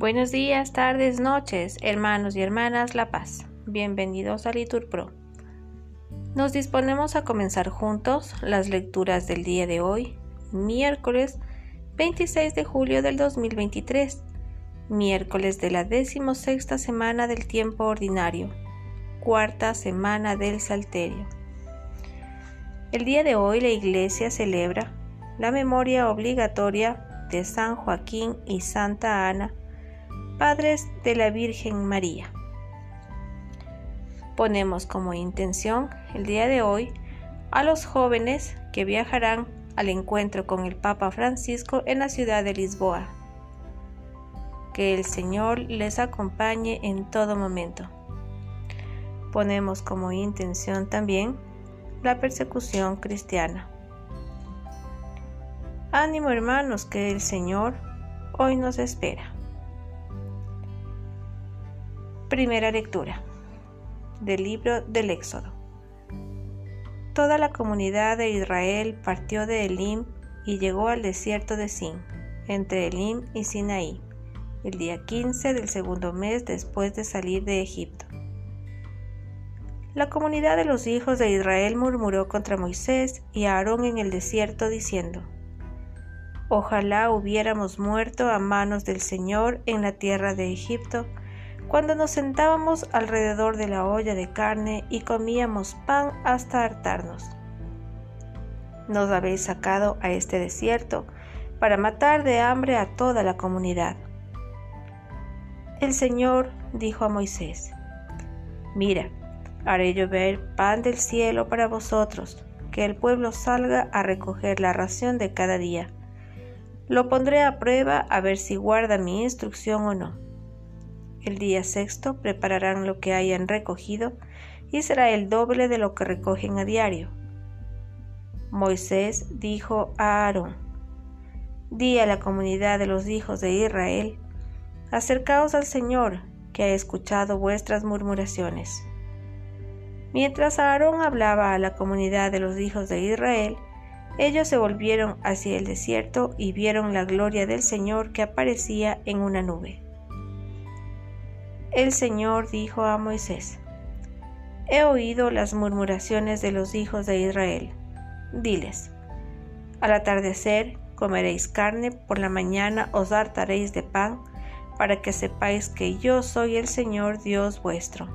Buenos días, tardes, noches, hermanos y hermanas La Paz. Bienvenidos a Litur Pro. Nos disponemos a comenzar juntos las lecturas del día de hoy, miércoles 26 de julio del 2023, miércoles de la decimosexta semana del tiempo ordinario, cuarta semana del Salterio. El día de hoy la Iglesia celebra la memoria obligatoria de San Joaquín y Santa Ana, padres de la Virgen María. Ponemos como intención el día de hoy a los jóvenes que viajarán al encuentro con el Papa Francisco en la ciudad de Lisboa. Que el Señor les acompañe en todo momento. Ponemos como intención también la persecución cristiana. Ánimo hermanos que el Señor hoy nos espera. Primera lectura del libro del Éxodo. Toda la comunidad de Israel partió de Elim y llegó al desierto de Sin, entre Elim y Sinaí, el día 15 del segundo mes después de salir de Egipto. La comunidad de los hijos de Israel murmuró contra Moisés y Aarón en el desierto diciendo, Ojalá hubiéramos muerto a manos del Señor en la tierra de Egipto, cuando nos sentábamos alrededor de la olla de carne y comíamos pan hasta hartarnos. Nos habéis sacado a este desierto para matar de hambre a toda la comunidad. El Señor dijo a Moisés, Mira, haré llover pan del cielo para vosotros, que el pueblo salga a recoger la ración de cada día. Lo pondré a prueba a ver si guarda mi instrucción o no el día sexto prepararán lo que hayan recogido y será el doble de lo que recogen a diario. Moisés dijo a Aarón, Di a la comunidad de los hijos de Israel, acercaos al Señor, que ha escuchado vuestras murmuraciones. Mientras Aarón hablaba a la comunidad de los hijos de Israel, ellos se volvieron hacia el desierto y vieron la gloria del Señor que aparecía en una nube. El Señor dijo a Moisés, He oído las murmuraciones de los hijos de Israel. Diles, al atardecer comeréis carne, por la mañana os hartaréis de pan, para que sepáis que yo soy el Señor Dios vuestro.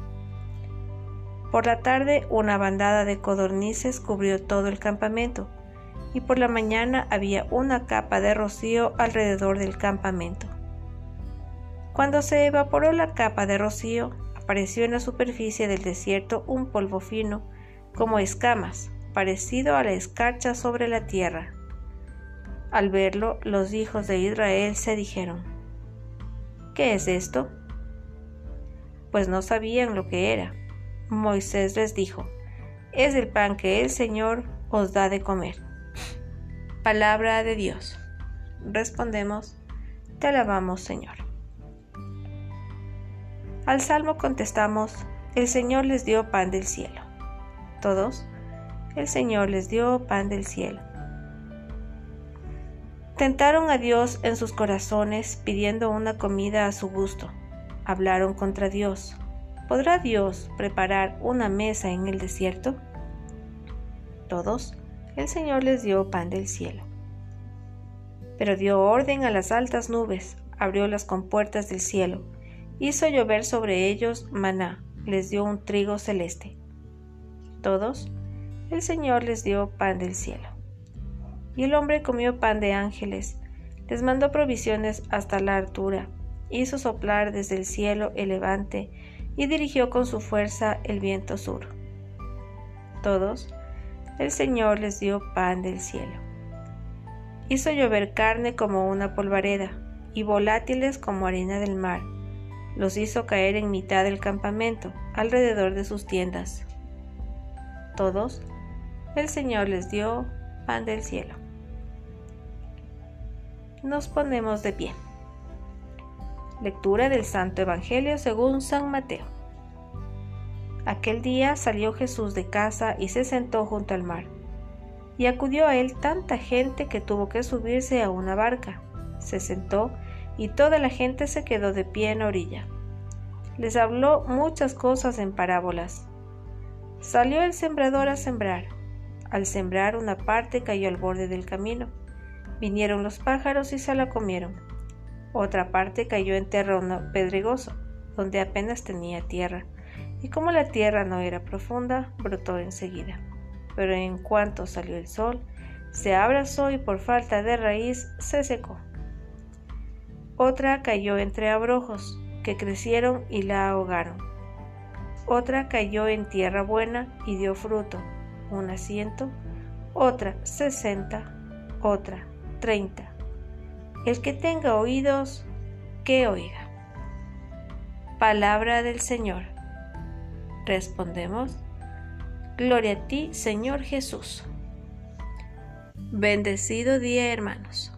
Por la tarde una bandada de codornices cubrió todo el campamento, y por la mañana había una capa de rocío alrededor del campamento. Cuando se evaporó la capa de rocío, apareció en la superficie del desierto un polvo fino, como escamas, parecido a la escarcha sobre la tierra. Al verlo, los hijos de Israel se dijeron, ¿Qué es esto? Pues no sabían lo que era. Moisés les dijo, es el pan que el Señor os da de comer. Palabra de Dios. Respondemos, te alabamos Señor. Al salmo contestamos, el Señor les dio pan del cielo. Todos, el Señor les dio pan del cielo. Tentaron a Dios en sus corazones pidiendo una comida a su gusto. Hablaron contra Dios. ¿Podrá Dios preparar una mesa en el desierto? Todos, el Señor les dio pan del cielo. Pero dio orden a las altas nubes, abrió las compuertas del cielo, hizo llover sobre ellos maná, les dio un trigo celeste. Todos, el Señor les dio pan del cielo. Y el hombre comió pan de ángeles, les mandó provisiones hasta la altura, hizo soplar desde el cielo el levante y dirigió con su fuerza el viento sur. Todos, el Señor les dio pan del cielo. Hizo llover carne como una polvareda y volátiles como arena del mar los hizo caer en mitad del campamento, alrededor de sus tiendas. Todos, el Señor les dio pan del cielo. Nos ponemos de pie. Lectura del Santo Evangelio según San Mateo. Aquel día salió Jesús de casa y se sentó junto al mar. y acudió a él tanta gente que tuvo que subirse a una barca. Se sentó y toda la gente se quedó de pie en orilla. Les habló muchas cosas en parábolas. Salió el sembrador a sembrar. Al sembrar una parte cayó al borde del camino. Vinieron los pájaros y se la comieron. Otra parte cayó en terreno pedregoso, donde apenas tenía tierra, y como la tierra no era profunda, brotó enseguida. Pero en cuanto salió el sol, se abrazó y por falta de raíz se secó. Otra cayó entre abrojos, que crecieron y la ahogaron. Otra cayó en tierra buena y dio fruto, un asiento, otra sesenta, otra treinta. El que tenga oídos, que oiga. Palabra del Señor. Respondemos, Gloria a ti, Señor Jesús. Bendecido día, hermanos.